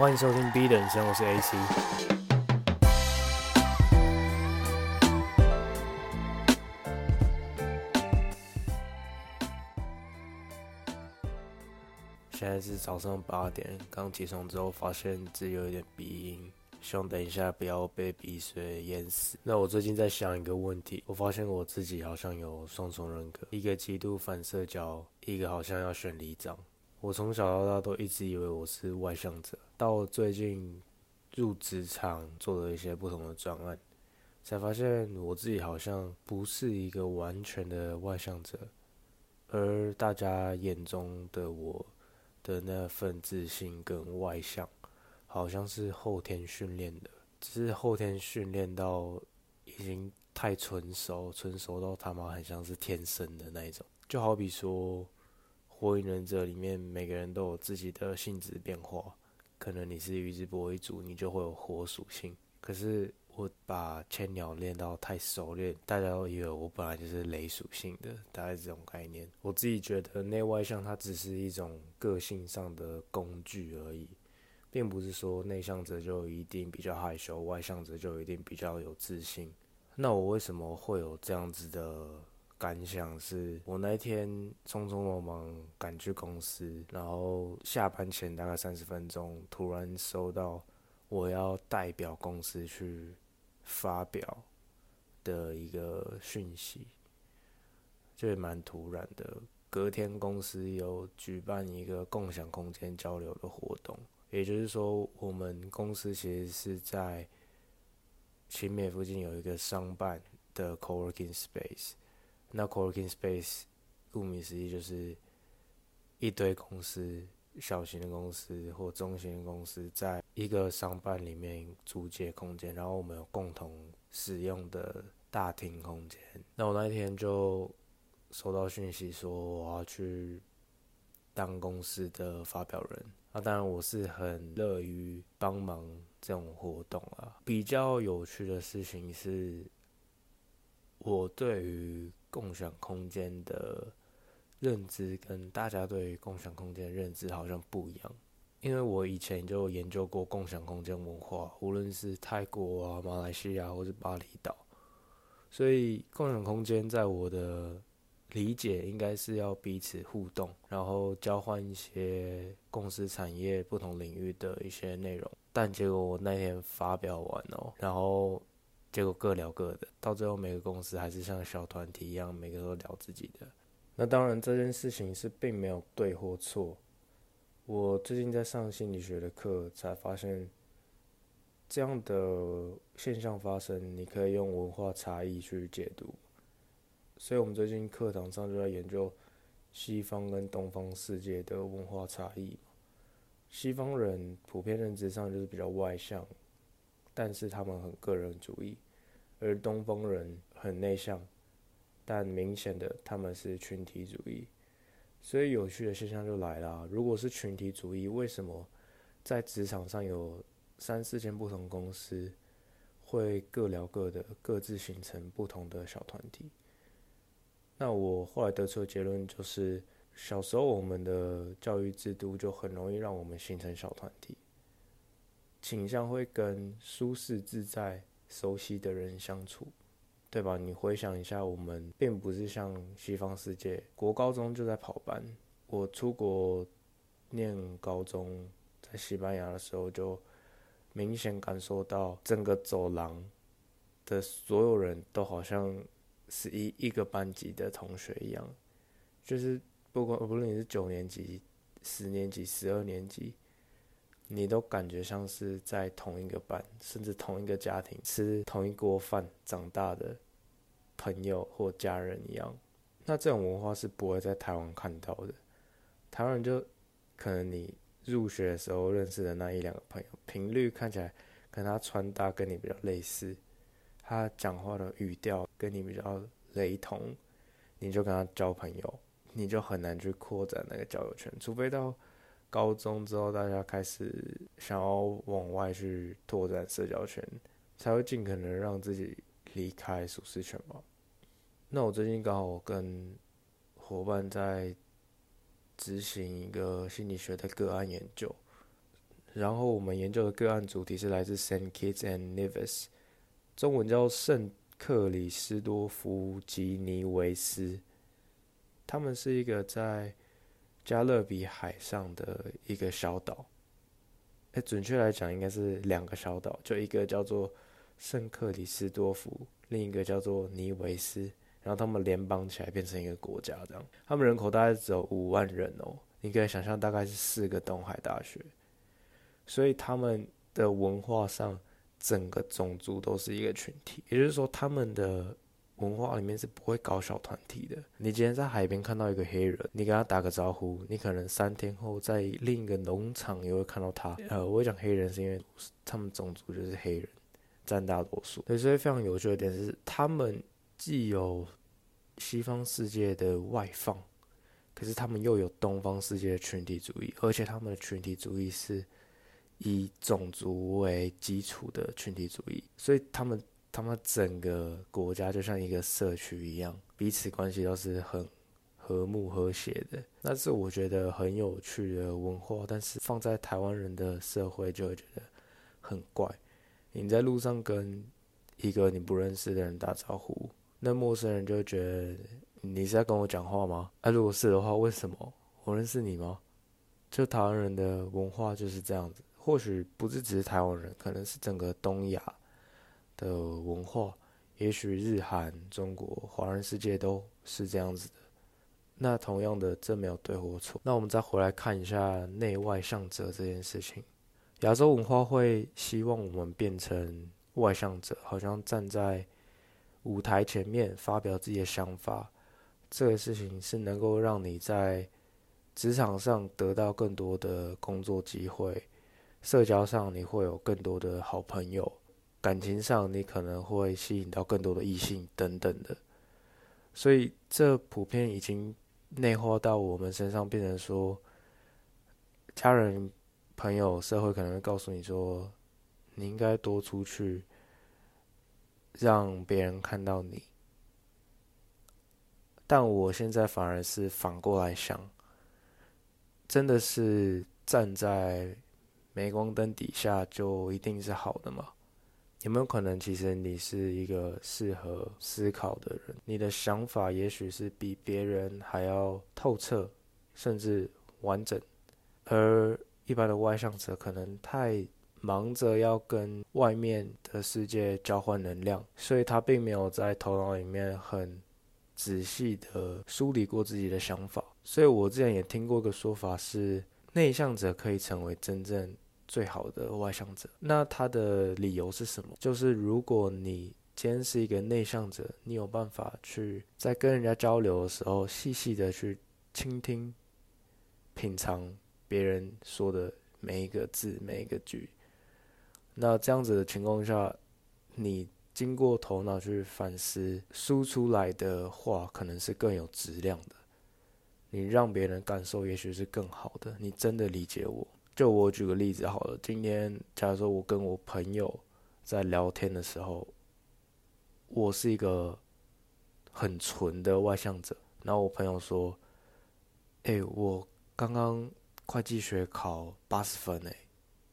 欢迎收听 B 的人生，我是 AC。现在是早上八点，刚起床之后发现自己有一点鼻音，希望等一下不要被鼻水淹死。那我最近在想一个问题，我发现我自己好像有双重人格，一个极度反社交，一个好像要选里长。我从小到大都一直以为我是外向者，到最近入职场做了一些不同的专案，才发现我自己好像不是一个完全的外向者，而大家眼中的我的那份自信跟外向，好像是后天训练的，只是后天训练到已经太纯熟，纯熟到他妈很像是天生的那一种，就好比说。火影忍者里面每个人都有自己的性质变化，可能你是宇智波一族，你就会有火属性。可是我把千鸟练到太熟练，大家都以为我本来就是雷属性的，大概是这种概念。我自己觉得内外向它只是一种个性上的工具而已，并不是说内向者就一定比较害羞，外向者就一定比较有自信。那我为什么会有这样子的感想是，我那天匆匆忙忙赶去公司，然后下班前大概三十分钟，突然收到我要代表公司去发表的一个讯息，就也蛮突然的。隔天公司有举办一个共享空间交流的活动，也就是说，我们公司其实是在勤美附近有一个商办的 coworking space。那 coworking space，顾名思义就是一堆公司，小型的公司或中型的公司，在一个商办里面租借空间，然后我们有共同使用的大厅空间。那我那一天就收到讯息说我要去当公司的发表人，那当然我是很乐于帮忙这种活动啊。比较有趣的事情是，我对于共享空间的认知跟大家对于共享空间的认知好像不一样，因为我以前就研究过共享空间文化，无论是泰国啊、马来西亚或是巴厘岛，所以共享空间在我的理解应该是要彼此互动，然后交换一些公司产业不同领域的一些内容。但结果我那天发表完哦，然后。结果各聊各的，到最后每个公司还是像小团体一样，每个都聊自己的。那当然这件事情是并没有对或错。我最近在上心理学的课，才发现这样的现象发生，你可以用文化差异去解读。所以我们最近课堂上就在研究西方跟东方世界的文化差异。西方人普遍认知上就是比较外向。但是他们很个人主义，而东方人很内向，但明显的他们是群体主义。所以有趣的现象就来了：如果是群体主义，为什么在职场上有三四间不同公司会各聊各的，各自形成不同的小团体？那我后来得出的结论就是，小时候我们的教育制度就很容易让我们形成小团体。倾向会跟舒适自在、熟悉的人相处，对吧？你回想一下，我们并不是像西方世界，国高中就在跑班。我出国念高中，在西班牙的时候，就明显感受到整个走廊的所有人都好像是一一个班级的同学一样，就是不管不论你是九年级、十年级、十二年级。你都感觉像是在同一个班，甚至同一个家庭吃同一锅饭长大的朋友或家人一样。那这种文化是不会在台湾看到的。台湾人就可能你入学的时候认识的那一两个朋友，频率看起来跟他穿搭跟你比较类似，他讲话的语调跟你比较雷同，你就跟他交朋友，你就很难去扩展那个交友圈，除非到。高中之后，大家开始想要往外去拓展社交圈，才会尽可能让自己离开舒适圈吧。那我最近刚好跟伙伴在执行一个心理学的个案研究，然后我们研究的个案主题是来自 Saint Kitts and Nevis，中文叫圣克里斯多夫吉尼维斯。他们是一个在加勒比海上的一个小岛。哎，准确来讲，应该是两个小岛，就一个叫做圣克里斯多夫，另一个叫做尼维斯。然后他们联邦起来变成一个国家，这样。他们人口大概只有五万人哦，你可以想象，大概是四个东海大学。所以他们的文化上，整个种族都是一个群体，也就是说，他们的文化里面是不会搞小团体的。你今天在海边看到一个黑人，你跟他打个招呼，你可能三天后在另一个农场也会看到他。呃，我会讲黑人是因为他们种族就是黑人占大多数。所以非常有趣的点是，他们既有西方世界的外放，可是他们又有东方世界的群体主义，而且他们的群体主义是。以种族为基础的群体主义，所以他们他们整个国家就像一个社区一样，彼此关系都是很和睦和谐的。那是我觉得很有趣的文化，但是放在台湾人的社会就会觉得很怪。你在路上跟一个你不认识的人打招呼，那陌生人就会觉得你是在跟我讲话吗？啊，如果是的话，为什么？我认识你吗？就台湾人的文化就是这样子。或许不是只是台湾人，可能是整个东亚的文化，也许日韩、中国、华人世界都是这样子的。那同样的，这没有对或错。那我们再回来看一下内外向者这件事情。亚洲文化会希望我们变成外向者，好像站在舞台前面发表自己的想法。这个事情是能够让你在职场上得到更多的工作机会。社交上你会有更多的好朋友，感情上你可能会吸引到更多的异性等等的，所以这普遍已经内化到我们身上，变成说，家人、朋友、社会可能会告诉你说，你应该多出去，让别人看到你。但我现在反而是反过来想，真的是站在。镁光灯底下就一定是好的吗？有没有可能，其实你是一个适合思考的人？你的想法也许是比别人还要透彻，甚至完整。而一般的外向者可能太忙着要跟外面的世界交换能量，所以他并没有在头脑里面很仔细的梳理过自己的想法。所以我之前也听过一个说法是。内向者可以成为真正最好的外向者，那他的理由是什么？就是如果你今天是一个内向者，你有办法去在跟人家交流的时候，细细的去倾听、品尝别人说的每一个字、每一个句。那这样子的情况下，你经过头脑去反思，输出来的话，可能是更有质量的。你让别人感受也许是更好的。你真的理解我。就我举个例子好了，今天假如说我跟我朋友在聊天的时候，我是一个很纯的外向者，然后我朋友说：“哎，我刚刚会计学考八十分哎，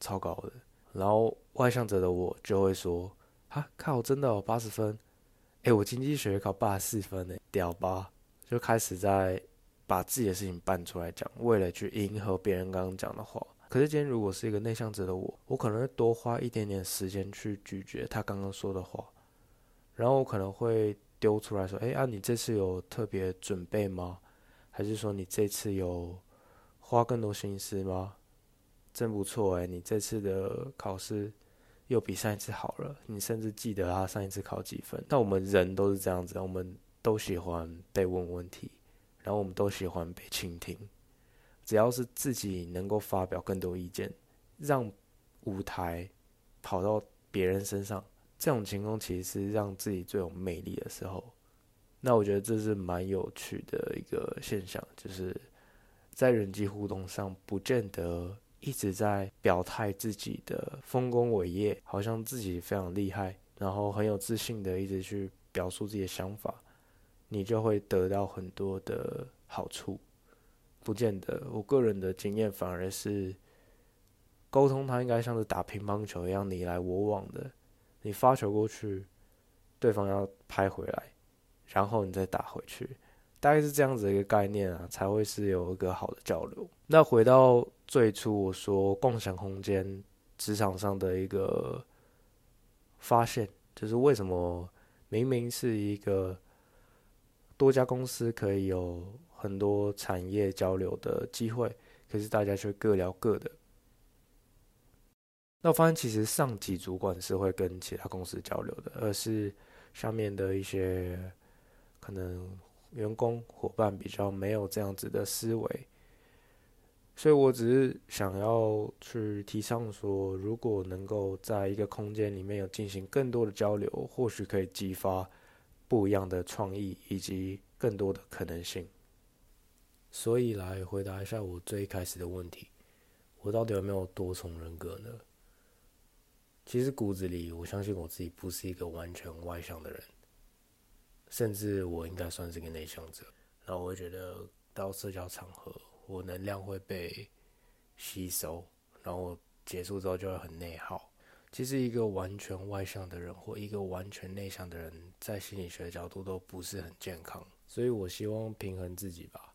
超高的。”然后外向者的我就会说：“哈，靠，真的有八十分？哎，我经济学考八十四分哎，屌吧？”就开始在。把自己的事情搬出来讲，为了去迎合别人刚刚讲的话。可是今天如果是一个内向者的我，我可能会多花一点点时间去咀嚼他刚刚说的话，然后我可能会丢出来说：“哎啊，你这次有特别准备吗？还是说你这次有花更多心思吗？真不错哎，你这次的考试又比上一次好了，你甚至记得他上一次考几分。那我们人都是这样子，我们都喜欢被问问题。”然后我们都喜欢被倾听，只要是自己能够发表更多意见，让舞台跑到别人身上，这种情况其实是让自己最有魅力的时候。那我觉得这是蛮有趣的一个现象，就是在人际互动上，不见得一直在表态自己的丰功伟业，好像自己非常厉害，然后很有自信的一直去表述自己的想法。你就会得到很多的好处，不见得。我个人的经验反而是，沟通它应该像是打乒乓球一样你来我往的，你发球过去，对方要拍回来，然后你再打回去，大概是这样子一个概念啊，才会是有一个好的交流。那回到最初我说共享空间职场上的一个发现，就是为什么明明是一个多家公司可以有很多产业交流的机会，可是大家却各聊各的。那我发现，其实上级主管是会跟其他公司交流的，而是下面的一些可能员工伙伴比较没有这样子的思维。所以我只是想要去提倡说，如果能够在一个空间里面有进行更多的交流，或许可以激发不一样的创意以及更多的可能性。所以来回答一下我最开始的问题：我到底有没有多重人格呢？其实骨子里，我相信我自己不是一个完全外向的人，甚至我应该算是个内向者。然后我会觉得到社交场合，我能量会被吸收，然后结束之后就会很内耗。其实一个完全外向的人或一个完全内向的人，在心理学角度都不是很健康。所以我希望平衡自己吧。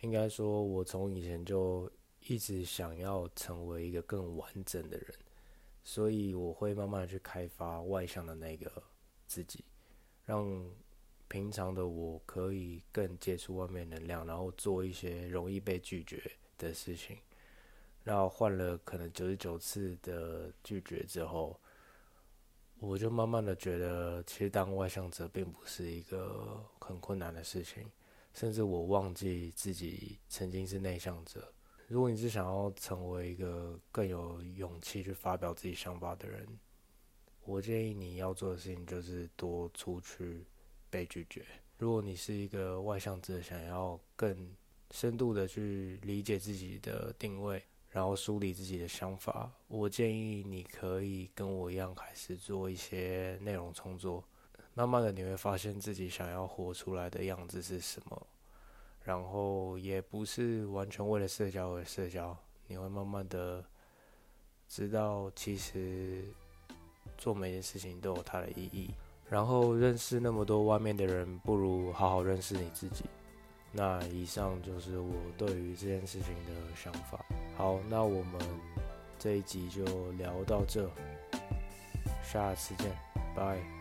应该说，我从以前就一直想要成为一个更完整的人。所以我会慢慢去开发外向的那个自己，让平常的我可以更接触外面能量，然后做一些容易被拒绝的事情。然后换了可能九十九次的拒绝之后，我就慢慢的觉得，其实当外向者并不是一个很困难的事情，甚至我忘记自己曾经是内向者。如果你是想要成为一个更有勇气去发表自己想法的人，我建议你要做的事情就是多出去被拒绝。如果你是一个外向者，想要更深度的去理解自己的定位，然后梳理自己的想法，我建议你可以跟我一样开始做一些内容创作。慢慢的你会发现自己想要活出来的样子是什么。然后也不是完全为了社交而社交，你会慢慢的知道，其实做每件事情都有它的意义。然后认识那么多外面的人，不如好好认识你自己。那以上就是我对于这件事情的想法。好，那我们这一集就聊到这，下次见，拜。